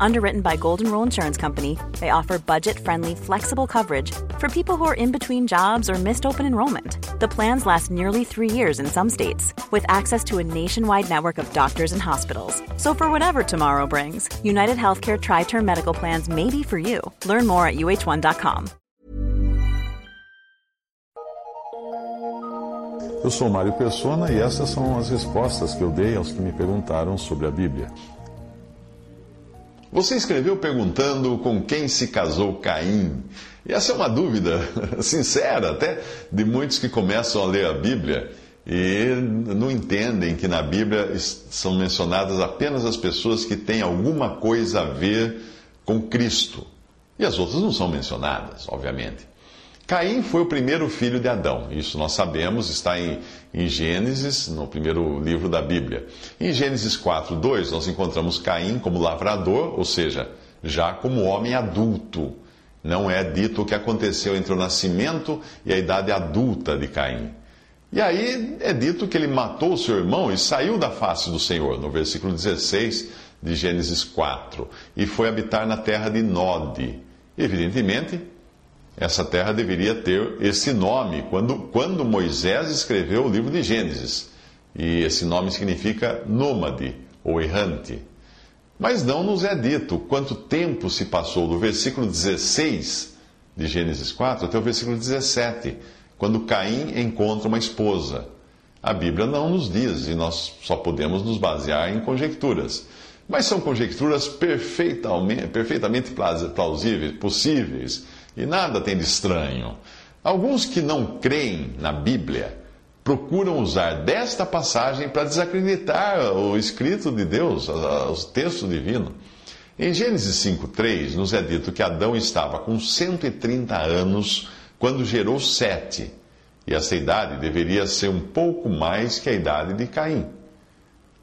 Underwritten by Golden Rule Insurance Company, they offer budget friendly, flexible coverage for people who are in between jobs or missed open enrollment. The plans last nearly three years in some states, with access to a nationwide network of doctors and hospitals. So, for whatever tomorrow brings, United Healthcare Tri Term Medical Plans may be for you. Learn more at uh1.com. Eu sou Mário Persona e essas são as respostas que eu dei aos que me perguntaram sobre a Bíblia. Você escreveu perguntando com quem se casou Caim. E essa é uma dúvida sincera até de muitos que começam a ler a Bíblia e não entendem que na Bíblia são mencionadas apenas as pessoas que têm alguma coisa a ver com Cristo. E as outras não são mencionadas, obviamente. Caim foi o primeiro filho de Adão. Isso nós sabemos, está em, em, Gênesis, no primeiro livro da Bíblia. Em Gênesis 4, 2, nós encontramos Caim como lavrador, ou seja, já como homem adulto. Não é dito o que aconteceu entre o nascimento e a idade adulta de Caim. E aí é dito que ele matou o seu irmão e saiu da face do Senhor, no versículo 16 de Gênesis 4, e foi habitar na terra de Nod. Evidentemente, essa terra deveria ter esse nome quando, quando Moisés escreveu o livro de Gênesis. E esse nome significa nômade ou errante. Mas não nos é dito quanto tempo se passou do versículo 16 de Gênesis 4 até o versículo 17, quando Caim encontra uma esposa. A Bíblia não nos diz e nós só podemos nos basear em conjecturas. Mas são conjecturas perfeitamente, perfeitamente plausíveis, possíveis e nada tem de estranho. Alguns que não creem na Bíblia procuram usar desta passagem para desacreditar o escrito de Deus, o texto divino. Em Gênesis 5,3 nos é dito que Adão estava com 130 anos quando gerou Sete, e essa idade deveria ser um pouco mais que a idade de Caim.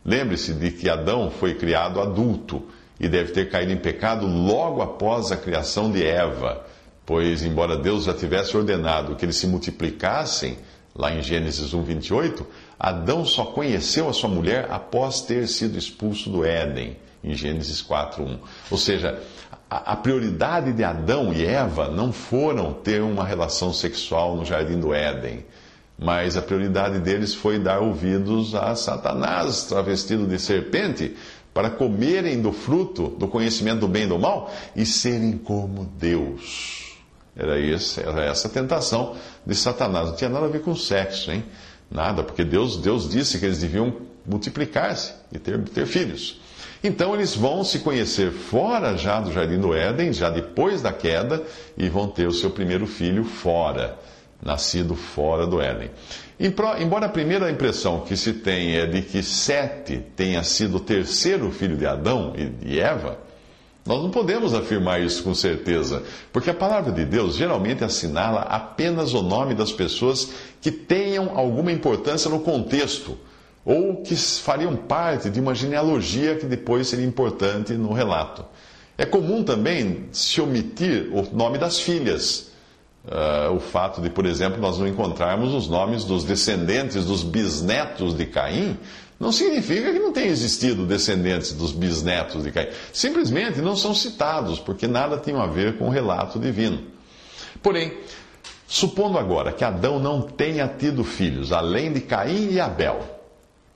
Lembre-se de que Adão foi criado adulto e deve ter caído em pecado logo após a criação de Eva Pois, embora Deus já tivesse ordenado que eles se multiplicassem, lá em Gênesis 1, 28, Adão só conheceu a sua mulher após ter sido expulso do Éden, em Gênesis 4, 1. Ou seja, a, a prioridade de Adão e Eva não foram ter uma relação sexual no jardim do Éden, mas a prioridade deles foi dar ouvidos a Satanás, travestido de serpente, para comerem do fruto do conhecimento do bem e do mal e serem como Deus. Era, esse, era essa a tentação de Satanás. Não tinha nada a ver com sexo, hein? Nada, porque Deus, Deus disse que eles deviam multiplicar-se e ter, ter filhos. Então eles vão se conhecer fora já do jardim do Éden, já depois da queda, e vão ter o seu primeiro filho fora, nascido fora do Éden. Embora a primeira impressão que se tem é de que Sete tenha sido o terceiro filho de Adão e de Eva, nós não podemos afirmar isso com certeza, porque a palavra de Deus geralmente assinala apenas o nome das pessoas que tenham alguma importância no contexto, ou que fariam parte de uma genealogia que depois seria importante no relato. É comum também se omitir o nome das filhas. Uh, o fato de, por exemplo, nós não encontrarmos os nomes dos descendentes, dos bisnetos de Caim, não significa que não tenha existido descendentes dos bisnetos de Caim. Simplesmente não são citados, porque nada tem a ver com o relato divino. Porém, supondo agora que Adão não tenha tido filhos, além de Caim e Abel,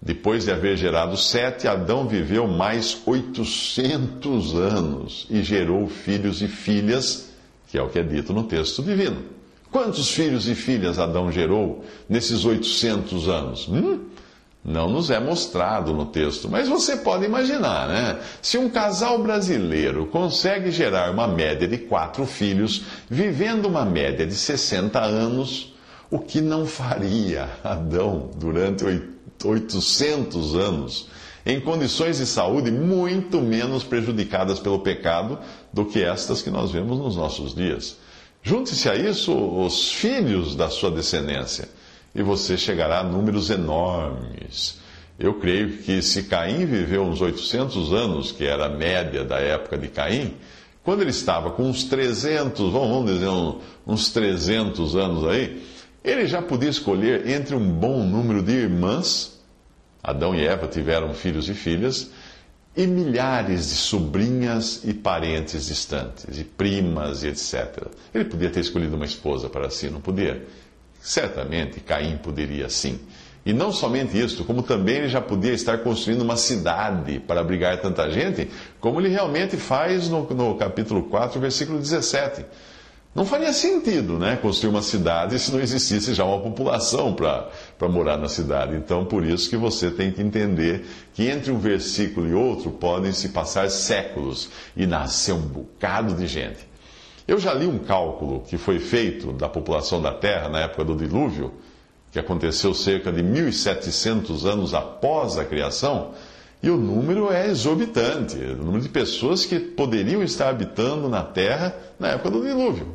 depois de haver gerado sete, Adão viveu mais 800 anos e gerou filhos e filhas, que é o que é dito no texto divino. Quantos filhos e filhas Adão gerou nesses 800 anos? Hum? Não nos é mostrado no texto, mas você pode imaginar, né? Se um casal brasileiro consegue gerar uma média de quatro filhos, vivendo uma média de 60 anos, o que não faria Adão durante 800 anos, em condições de saúde muito menos prejudicadas pelo pecado do que estas que nós vemos nos nossos dias? Junte-se a isso os filhos da sua descendência e você chegará a números enormes. Eu creio que se Caim viveu uns 800 anos, que era a média da época de Caim, Quando ele estava com uns 300, vamos dizer, uns 300 anos aí, ele já podia escolher entre um bom número de irmãs, Adão e Eva tiveram filhos e filhas, e milhares de sobrinhas e parentes distantes, e primas e etc. Ele podia ter escolhido uma esposa para si, não podia? Certamente Caim poderia sim. E não somente isso, como também ele já podia estar construindo uma cidade para abrigar tanta gente, como ele realmente faz no, no capítulo 4, versículo 17. Não faria sentido né, construir uma cidade se não existisse já uma população para morar na cidade. Então, por isso que você tem que entender que entre um versículo e outro podem se passar séculos e nascer um bocado de gente. Eu já li um cálculo que foi feito da população da Terra na época do dilúvio, que aconteceu cerca de 1.700 anos após a criação, e o número é exorbitante o número de pessoas que poderiam estar habitando na Terra na época do dilúvio.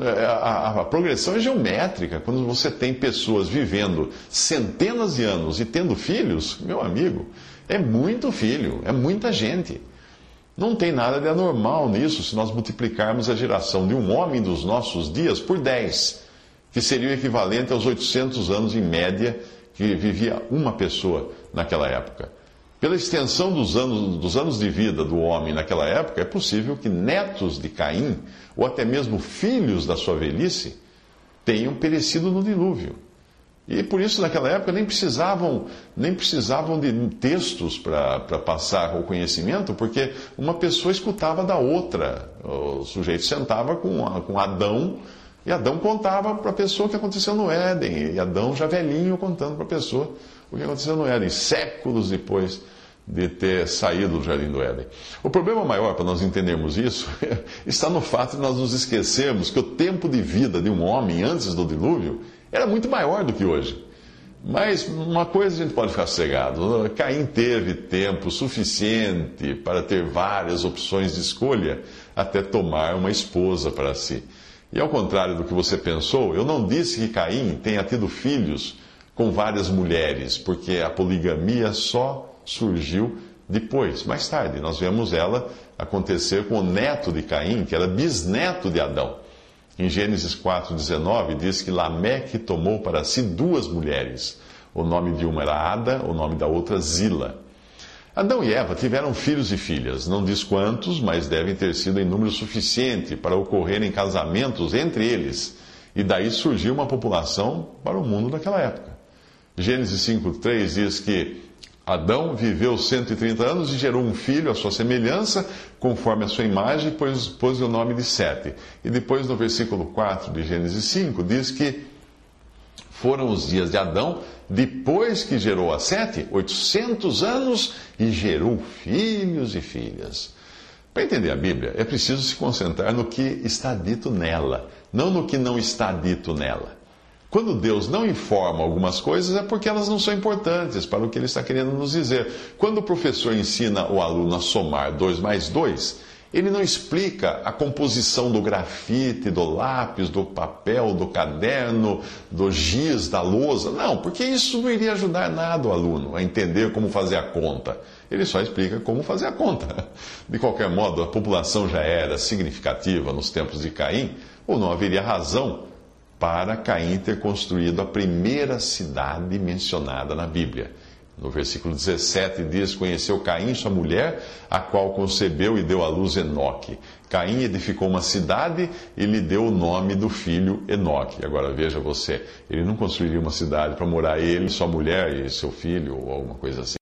É, a, a, a, progressão é geométrica. Quando você tem pessoas vivendo centenas de anos e tendo filhos, meu amigo, é muito filho, é muita gente. Não tem nada de anormal nisso se nós multiplicarmos a geração de um homem dos nossos dias por 10, que seria o equivalente aos 800 anos em média que vivia uma pessoa naquela época. Pela extensão dos anos, dos anos de vida do homem naquela época, é possível que netos de Caim, ou até mesmo filhos da sua velhice, tenham perecido no dilúvio. E por isso, naquela época, nem precisavam, nem precisavam de textos para passar o conhecimento, porque uma pessoa escutava da outra. O sujeito sentava com, com Adão, e Adão contava para a pessoa o que aconteceu no Éden, e Adão já velhinho contando para a pessoa o que aconteceu no Éden, séculos depois de ter saído do Jardim do Éden. O problema maior para nós entendermos isso está no fato de nós nos esquecermos que o tempo de vida de um homem antes do dilúvio era muito maior do que hoje. Mas uma coisa a gente pode ficar cegado: Caim teve tempo suficiente para ter várias opções de escolha até tomar uma esposa para si. E ao contrário do que você pensou, eu não disse que Caim tenha tido filhos com várias mulheres, porque a poligamia só surgiu depois, mais tarde. Nós vemos ela acontecer com o neto de Caim, que era bisneto de Adão. Em Gênesis 4,19 diz que Lameque tomou para si duas mulheres. O nome de uma era Ada, o nome da outra Zila. Adão e Eva tiveram filhos e filhas, não diz quantos, mas devem ter sido em número suficiente para ocorrerem casamentos entre eles. E daí surgiu uma população para o mundo daquela época. Gênesis 5,3 diz que Adão viveu 130 anos e gerou um filho à sua semelhança, conforme a sua imagem, pôs, pôs o nome de Sete. E depois, no versículo 4 de Gênesis 5, diz que foram os dias de Adão, depois que gerou a Sete, 800 anos, e gerou filhos e filhas. Para entender a Bíblia, é preciso se concentrar no que está dito nela, não no que não está dito nela. Quando Deus não informa algumas coisas, é porque elas não são importantes para o que Ele está querendo nos dizer. Quando o professor ensina o aluno a somar 2 mais 2, ele não explica a composição do grafite, do lápis, do papel, do caderno, do giz, da lousa. Não, porque isso não iria ajudar nada o aluno a entender como fazer a conta. Ele só explica como fazer a conta. De qualquer modo, a população já era significativa nos tempos de Caim, ou não haveria razão para Caim ter construído a primeira cidade mencionada na Bíblia. No versículo 17 diz: Conheceu Caim, sua mulher, a qual concebeu e deu à luz Enoque. Caim edificou uma cidade e lhe deu o nome do filho Enoque. Agora veja você, ele não construiria uma cidade para morar ele, sua mulher e seu filho, ou alguma coisa assim.